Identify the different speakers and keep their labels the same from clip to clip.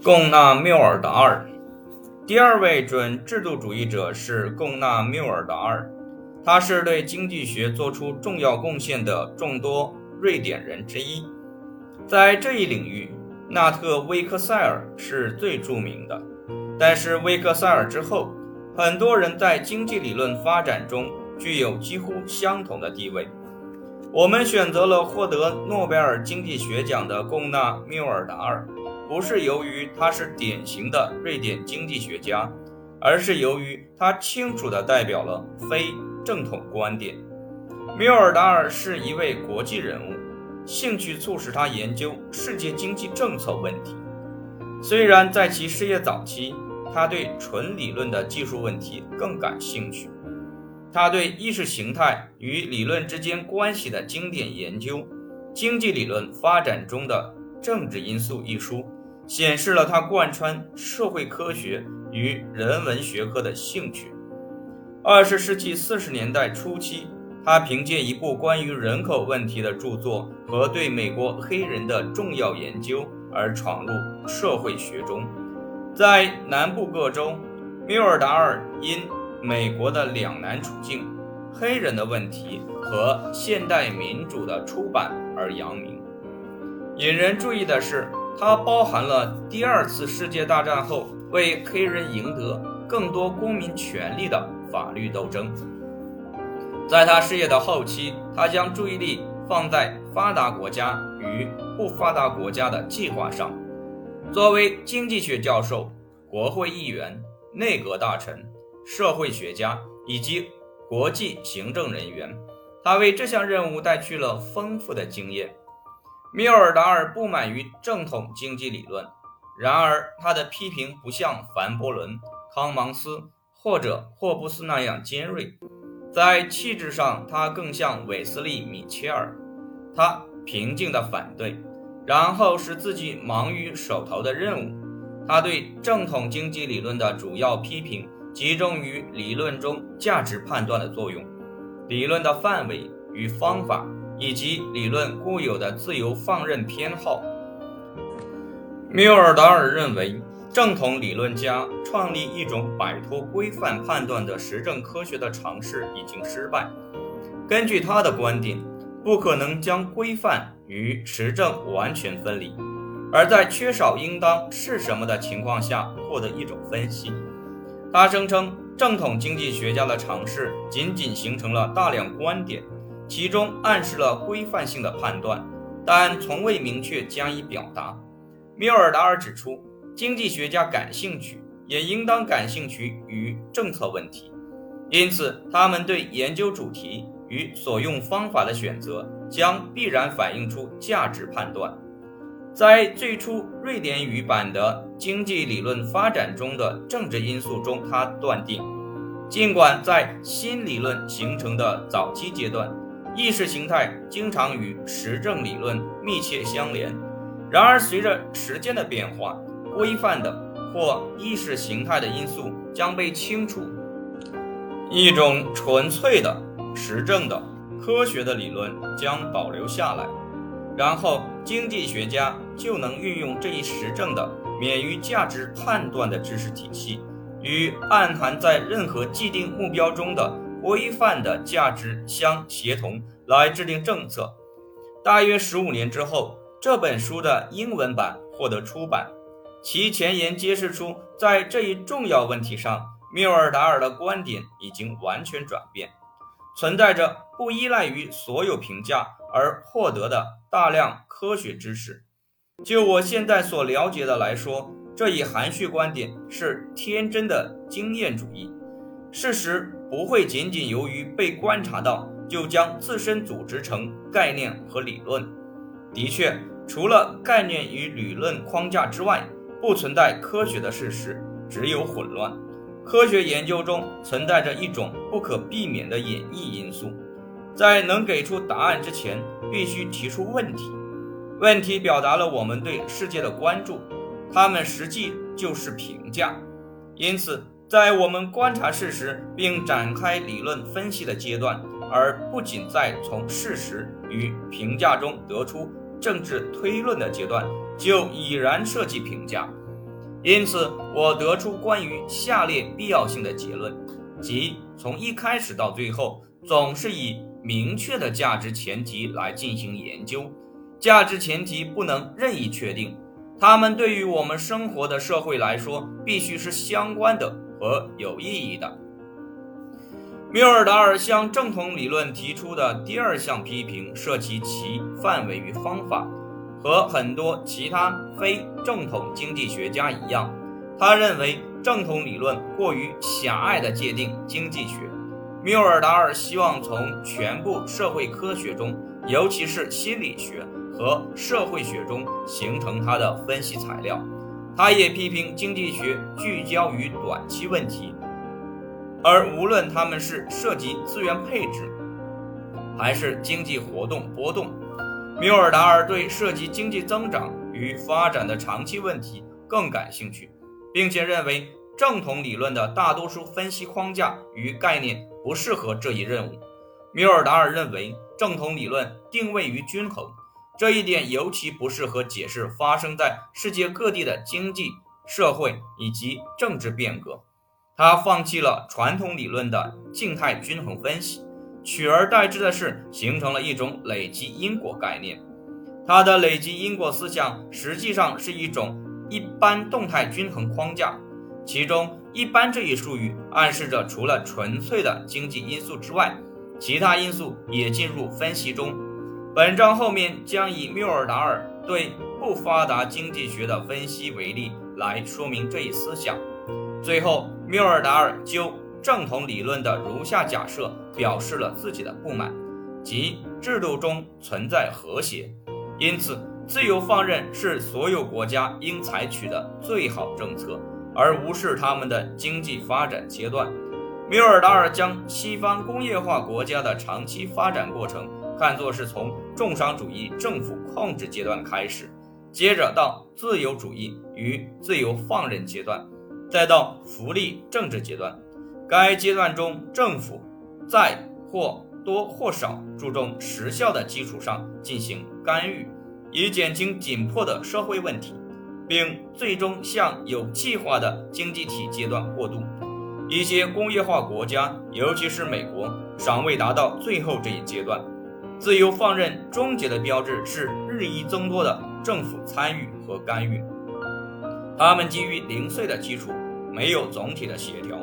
Speaker 1: 贡纳缪尔达尔，第二位准制度主义者是贡纳缪尔达尔，他是对经济学做出重要贡献的众多瑞典人之一。在这一领域，纳特威克塞尔是最著名的。但是威克塞尔之后，很多人在经济理论发展中具有几乎相同的地位。我们选择了获得诺贝尔经济学奖的贡纳缪尔达尔。不是由于他是典型的瑞典经济学家，而是由于他清楚地代表了非正统观点。缪尔达尔是一位国际人物，兴趣促使他研究世界经济政策问题。虽然在其事业早期，他对纯理论的技术问题更感兴趣。他对意识形态与理论之间关系的经典研究《经济理论发展中的政治因素》一书。显示了他贯穿社会科学与人文学科的兴趣。二十世纪四十年代初期，他凭借一部关于人口问题的著作和对美国黑人的重要研究而闯入社会学中。在南部各州，缪尔达尔因美国的两难处境、黑人的问题和现代民主的出版而扬名。引人注意的是。它包含了第二次世界大战后为黑人赢得更多公民权利的法律斗争。在他事业的后期，他将注意力放在发达国家与不发达国家的计划上。作为经济学教授、国会议员、内阁大臣、社会学家以及国际行政人员，他为这项任务带去了丰富的经验。缪尔达尔不满于正统经济理论，然而他的批评不像凡伯伦、康芒斯或者霍布斯那样尖锐，在气质上他更像韦斯利·米切尔。他平静地反对，然后使自己忙于手头的任务。他对正统经济理论的主要批评集中于理论中价值判断的作用、理论的范围与方法。以及理论固有的自由放任偏好。缪尔达尔认为，正统理论家创立一种摆脱规范判断的实证科学的尝试已经失败。根据他的观点，不可能将规范与实证完全分离，而在缺少应当是什么的情况下获得一种分析。他声称，正统经济学家的尝试仅仅形成了大量观点。其中暗示了规范性的判断，但从未明确加以表达。缪尔达尔指出，经济学家感兴趣，也应当感兴趣于政策问题，因此他们对研究主题与所用方法的选择将必然反映出价值判断。在最初瑞典语版的《经济理论发展中的政治因素》中，他断定，尽管在新理论形成的早期阶段，意识形态经常与实证理论密切相连，然而随着时间的变化，规范的或意识形态的因素将被清除，一种纯粹的实证的科学的理论将保留下来，然后经济学家就能运用这一实证的免于价值判断的知识体系，与暗含在任何既定目标中的。规范的价值相协同来制定政策。大约十五年之后，这本书的英文版获得出版。其前言揭示出，在这一重要问题上，缪尔达尔的观点已经完全转变，存在着不依赖于所有评价而获得的大量科学知识。就我现在所了解的来说，这一含蓄观点是天真的经验主义。事实不会仅仅由于被观察到，就将自身组织成概念和理论。的确，除了概念与理论框架之外，不存在科学的事实，只有混乱。科学研究中存在着一种不可避免的演绎因素，在能给出答案之前，必须提出问题。问题表达了我们对世界的关注，它们实际就是评价。因此。在我们观察事实并展开理论分析的阶段，而不仅在从事实与评价中得出政治推论的阶段，就已然涉及评价。因此，我得出关于下列必要性的结论，即从一开始到最后，总是以明确的价值前提来进行研究。价值前提不能任意确定，它们对于我们生活的社会来说，必须是相关的和有意义的。缪尔达尔向正统理论提出的第二项批评涉及其范围与方法。和很多其他非正统经济学家一样，他认为正统理论过于狭隘地界定经济学。缪尔达尔希望从全部社会科学中，尤其是心理学和社会学中形成他的分析材料。他也批评经济学聚焦于短期问题，而无论他们是涉及资源配置，还是经济活动波动。缪尔达尔对涉及经济增长与发展的长期问题更感兴趣，并且认为正统理论的大多数分析框架与概念不适合这一任务。缪尔达尔认为正统理论定位于均衡，这一点尤其不适合解释发生在世界各地的经济社会以及政治变革。他放弃了传统理论的静态均衡分析。取而代之的是，形成了一种累积因果概念。它的累积因果思想实际上是一种一般动态均衡框架，其中“一般”这一术语暗示着除了纯粹的经济因素之外，其他因素也进入分析中。本章后面将以缪尔达尔对不发达经济学的分析为例来说明这一思想。最后，缪尔达尔就。正统理论的如下假设表示了自己的不满，即制度中存在和谐，因此自由放任是所有国家应采取的最好政策，而无视他们的经济发展阶段。缪尔达尔将西方工业化国家的长期发展过程看作是从重商主义政府控制阶段开始，接着到自由主义与自由放任阶段，再到福利政治阶段。该阶段中，政府在或多或少注重时效的基础上进行干预，以减轻紧迫的社会问题，并最终向有计划的经济体阶段过渡。一些工业化国家，尤其是美国，尚未达到最后这一阶段。自由放任终结的标志是日益增多的政府参与和干预，他们基于零碎的基础，没有总体的协调。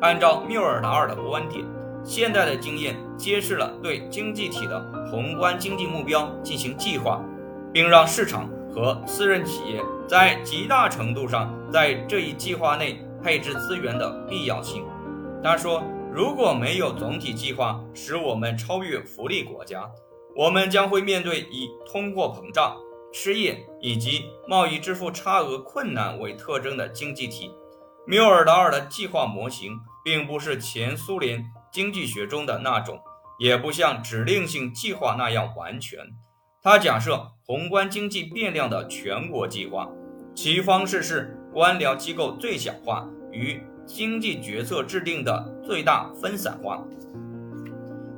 Speaker 1: 按照缪尔达尔的观点，现代的经验揭示了对经济体的宏观经济目标进行计划，并让市场和私人企业在极大程度上在这一计划内配置资源的必要性。他说：“如果没有总体计划使我们超越福利国家，我们将会面对以通货膨胀、失业以及贸易支付差额困难为特征的经济体。”缪尔达尔的计划模型并不是前苏联经济学中的那种，也不像指令性计划那样完全。他假设宏观经济变量的全国计划，其方式是官僚机构最小化与经济决策制定的最大分散化。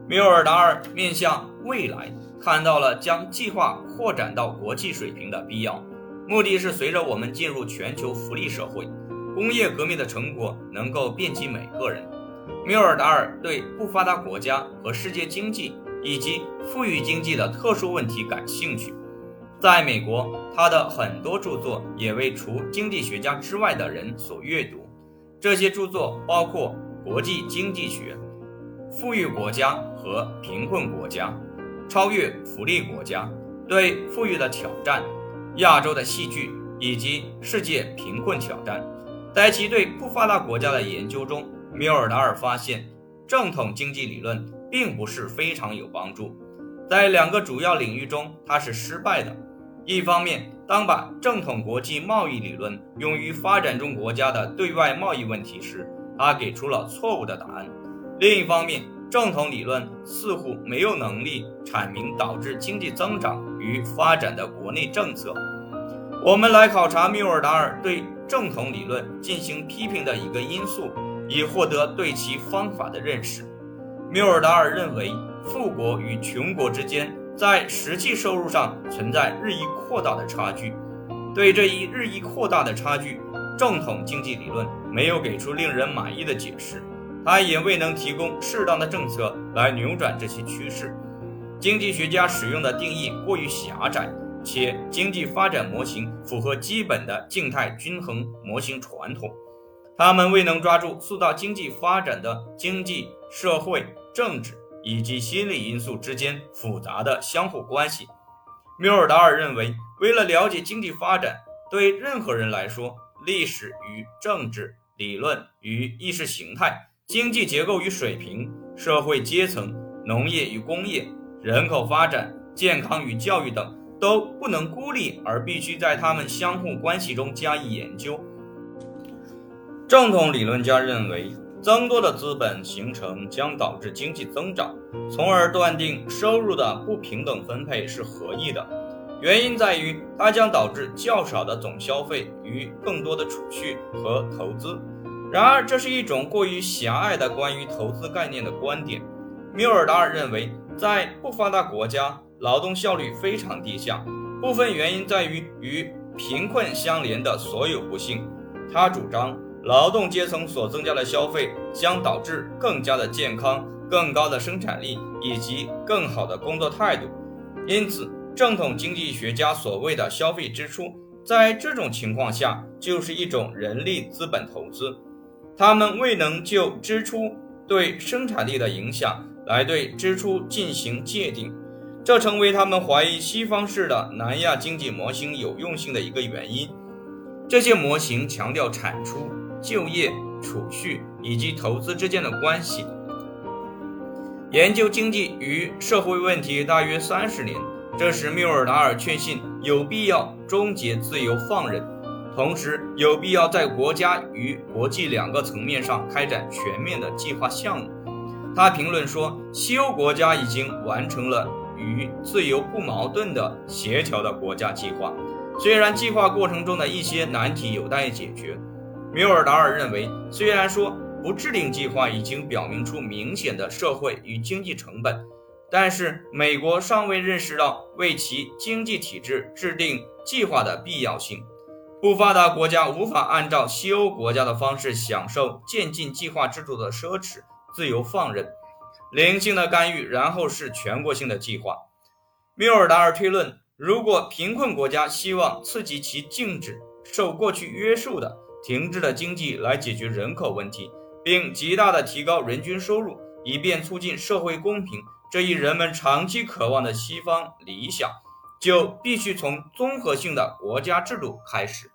Speaker 1: 缪尔达尔面向未来，看到了将计划扩展到国际水平的必要，目的是随着我们进入全球福利社会。工业革命的成果能够遍及每个人。缪尔达尔对不发达国家和世界经济以及富裕经济的特殊问题感兴趣。在美国，他的很多著作也为除经济学家之外的人所阅读。这些著作包括《国际经济学》、《富裕国家和贫困国家》、《超越福利国家》、《对富裕的挑战》、《亚洲的戏剧》以及《世界贫困挑战》。在其对不发达国家的研究中，缪尔达尔发现，正统经济理论并不是非常有帮助。在两个主要领域中，它是失败的。一方面，当把正统国际贸易理论用于发展中国家的对外贸易问题时，他给出了错误的答案；另一方面，正统理论似乎没有能力阐明导致经济增长与发展的国内政策。我们来考察缪尔达尔对正统理论进行批评的一个因素，以获得对其方法的认识。缪尔达尔认为，富国与穷国之间在实际收入上存在日益扩大的差距，对这一日益扩大的差距，正统经济理论没有给出令人满意的解释，它也未能提供适当的政策来扭转这些趋势。经济学家使用的定义过于狭窄，且经济发展模型符合基本的静态均衡模型传统，他们未能抓住塑造经济发展的经济社会。政治以及心理因素之间复杂的相互关系。缪尔达尔认为，为了了解经济发展，对任何人来说，历史与政治、理论与意识形态、经济结构与水平、社会阶层、农业与工业、人口发展、健康与教育等，都不能孤立，而必须在它们相互关系中加以研究。正统理论家认为。增多的资本形成将导致经济增长，从而断定收入的不平等分配是合意的。原因在于它将导致较少的总消费与更多的储蓄和投资。然而，这是一种过于狭隘的关于投资概念的观点。缪尔达尔认为，在不发达国家，劳动效率非常低下，部分原因在于与贫困相连的所有不幸。他主张。劳动阶层所增加的消费将导致更加的健康、更高的生产力以及更好的工作态度。因此，正统经济学家所谓的消费支出，在这种情况下就是一种人力资本投资。他们未能就支出对生产力的影响来对支出进行界定，这成为他们怀疑西方式的南亚经济模型有用性的一个原因。这些模型强调产出。就业、储蓄以及投资之间的关系，研究经济与社会问题大约三十年。这时，缪尔达尔确信有必要终结自由放任，同时有必要在国家与国际两个层面上开展全面的计划项目。他评论说：“西欧国家已经完成了与自由不矛盾的协调的国家计划，虽然计划过程中的一些难题有待解决。”缪尔达尔认为，虽然说不制定计划已经表明出明显的社会与经济成本，但是美国尚未认识到为其经济体制制定计划的必要性。不发达国家无法按照西欧国家的方式享受渐进计划制度的奢侈、自由放任、零星的干预，然后是全国性的计划。缪尔达尔推论，如果贫困国家希望刺激其静止、受过去约束的。停滞的经济来解决人口问题，并极大的提高人均收入，以便促进社会公平这一人们长期渴望的西方理想，就必须从综合性的国家制度开始。